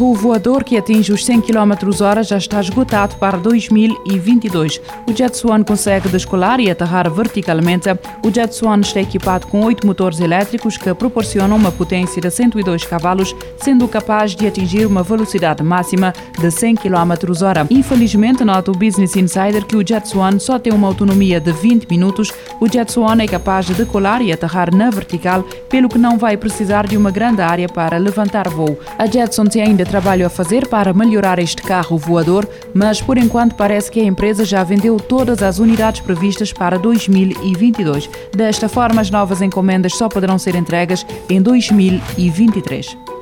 carro voador que atinge os 100 km h já está esgotado para 2022. O Jet Swan consegue descolar e aterrar verticalmente. O Jet Swan está equipado com oito motores elétricos que proporcionam uma potência de 102 cavalos, sendo capaz de atingir uma velocidade máxima de 100 km h Infelizmente, nota o Business Insider que o Jet Swan só tem uma autonomia de 20 minutos. O Jet Swan é capaz de decolar e aterrar na vertical, pelo que não vai precisar de uma grande área para levantar voo. A Jetson tem ainda trabalho a fazer para melhorar este carro voador, mas por enquanto parece que a empresa já vendeu todas as unidades previstas para 2022. Desta forma, as novas encomendas só poderão ser entregas em 2023.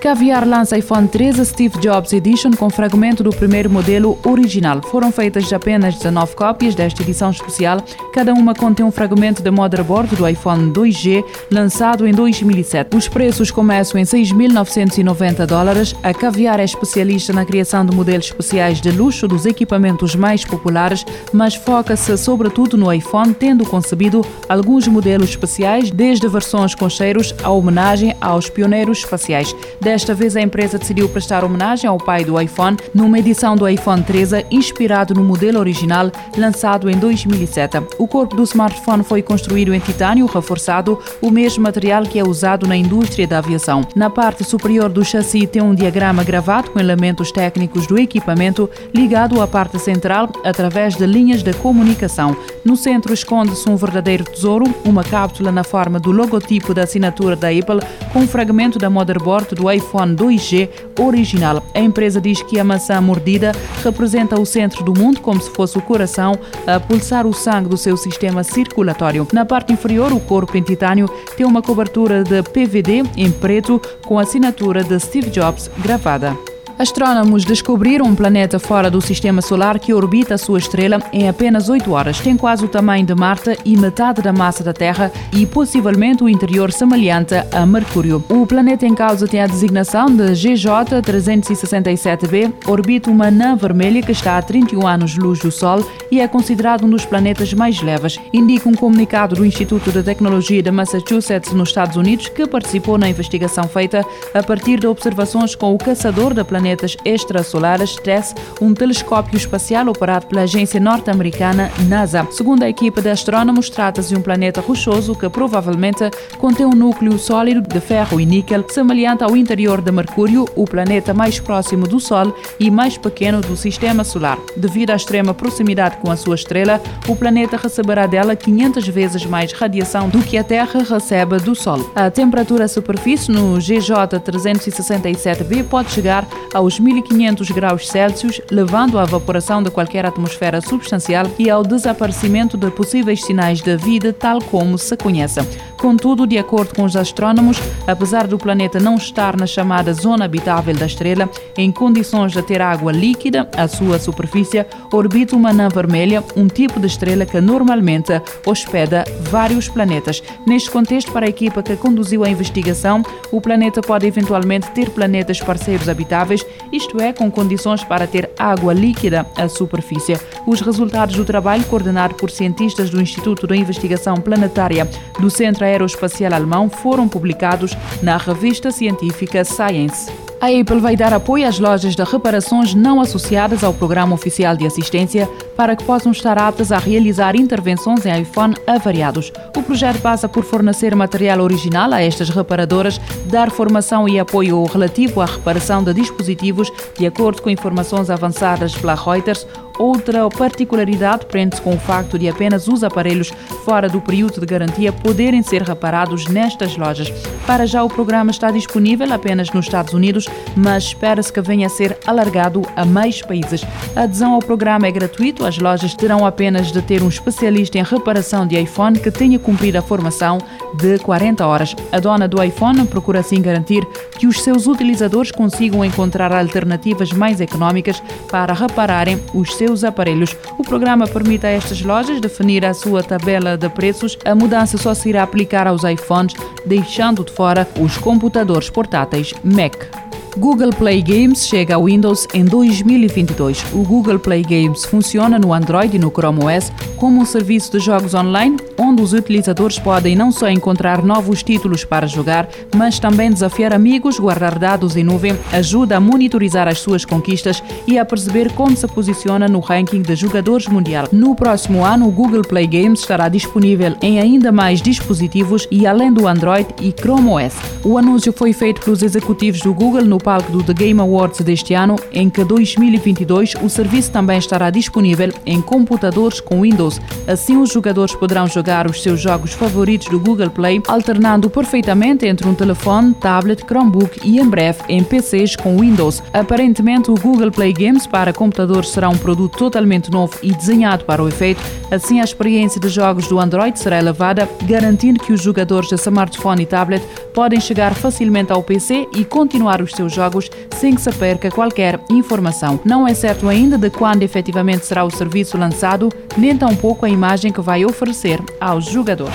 Caviar lança iPhone 13 Steve Jobs Edition com fragmento do primeiro modelo original. Foram feitas apenas 19 cópias desta edição especial. Cada uma contém um fragmento da motherboard do iPhone 2G lançado em 2007. Os preços começam em 6.990 dólares. A Caviar é especialista na criação de modelos especiais de luxo dos equipamentos mais populares, mas foca-se sobretudo no iPhone, tendo concebido alguns modelos especiais, desde versões com cheiros a homenagem aos pioneiros espaciais. Desta vez, a empresa decidiu prestar homenagem ao pai do iPhone numa edição do iPhone 13 inspirado no modelo original lançado em 2007. O corpo do smartphone foi construído em titânio reforçado, o mesmo material que é usado na indústria da aviação. Na parte superior do chassi tem um diagrama gravado com elementos técnicos do equipamento ligado à parte central através de linhas de comunicação. No centro esconde-se um verdadeiro tesouro, uma cápsula na forma do logotipo da assinatura da Apple com um fragmento da motherboard do iPhone iPhone 2G original. A empresa diz que a maçã mordida representa o centro do mundo, como se fosse o coração a pulsar o sangue do seu sistema circulatório. Na parte inferior, o corpo em titânio tem uma cobertura de PVD em preto com a assinatura de Steve Jobs gravada. Astrônomos descobriram um planeta fora do sistema solar que orbita a sua estrela em apenas 8 horas. Tem quase o tamanho de Marte e metade da massa da Terra e possivelmente o interior semelhante a Mercúrio. O planeta em causa tem a designação de GJ 367b, orbita uma anã vermelha que está a 31 anos-luz do Sol e é considerado um dos planetas mais leves. Indica um comunicado do Instituto de Tecnologia de Massachusetts, nos Estados Unidos, que participou na investigação feita a partir de observações com o caçador da planeta planetas extrasolares TESS, um telescópio espacial operado pela agência norte-americana NASA. Segundo a equipe de astrónomos, trata-se de um planeta rochoso que provavelmente contém um núcleo sólido de ferro e níquel, semelhante ao interior de Mercúrio, o planeta mais próximo do Sol e mais pequeno do sistema solar. Devido à extrema proximidade com a sua estrela, o planeta receberá dela 500 vezes mais radiação do que a Terra recebe do Sol. A temperatura superfície no GJ 367b pode chegar a aos 1500 graus Celsius, levando à evaporação de qualquer atmosfera substancial e ao desaparecimento de possíveis sinais de vida, tal como se conhece. Contudo, de acordo com os astrónomos, apesar do planeta não estar na chamada zona habitável da estrela, em condições de ter água líquida à sua superfície, orbita uma anã vermelha, um tipo de estrela que normalmente hospeda vários planetas. Neste contexto, para a equipa que conduziu a investigação, o planeta pode eventualmente ter planetas parceiros habitáveis, isto é, com condições para ter água líquida à superfície. Os resultados do trabalho, coordenado por cientistas do Instituto de Investigação Planetária do Centro aeroespacial alemão foram publicados na revista científica Science. A Apple vai dar apoio às lojas de reparações não associadas ao programa oficial de assistência para que possam estar aptas a realizar intervenções em iPhone avariados. O projeto passa por fornecer material original a estas reparadoras, dar formação e apoio relativo à reparação de dispositivos, de acordo com informações avançadas pela Reuters. Outra particularidade prende-se com o facto de apenas os aparelhos fora do período de garantia poderem ser reparados nestas lojas. Para já, o programa está disponível apenas nos Estados Unidos, mas espera-se que venha a ser alargado a mais países. A adesão ao programa é gratuito, as lojas terão apenas de ter um especialista em reparação de iPhone que tenha cumprido a formação de 40 horas. A dona do iPhone procura assim garantir que os seus utilizadores consigam encontrar alternativas mais económicas para repararem os seus aparelhos. O programa permite a estas lojas definir a sua tabela de preços. A mudança só se irá aplicar aos iPhones, deixando de fora os computadores portáteis Mac. Google Play Games chega ao Windows em 2022. O Google Play Games funciona no Android e no Chrome OS como um serviço de jogos online, onde os utilizadores podem não só encontrar novos títulos para jogar, mas também desafiar amigos, guardar dados em nuvem, ajuda a monitorizar as suas conquistas e a perceber como se posiciona no ranking de jogadores mundial. No próximo ano, o Google Play Games estará disponível em ainda mais dispositivos e além do Android e Chrome OS. O anúncio foi feito pelos executivos do Google no palco do The Game Awards deste ano, em que 2022 o serviço também estará disponível em computadores com Windows. Assim, os jogadores poderão jogar os seus jogos favoritos do Google Play, alternando perfeitamente entre um telefone, tablet, Chromebook e em breve em PCs com Windows. Aparentemente, o Google Play Games para computadores será um produto totalmente novo e desenhado para o efeito. Assim, a experiência de jogos do Android será elevada, garantindo que os jogadores de smartphone e tablet podem chegar facilmente ao PC e continuar os seus jogos sem que se perca qualquer informação. Não é certo ainda de quando efetivamente será o serviço lançado, nem tampouco a imagem que vai oferecer aos jogadores.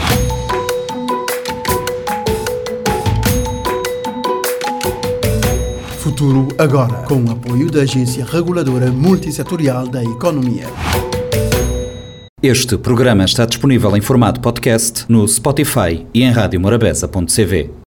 Futuro agora, com o apoio da Agência Reguladora Multissetorial da Economia. Este programa está disponível em formato podcast no Spotify e em radiomorabeza.cv.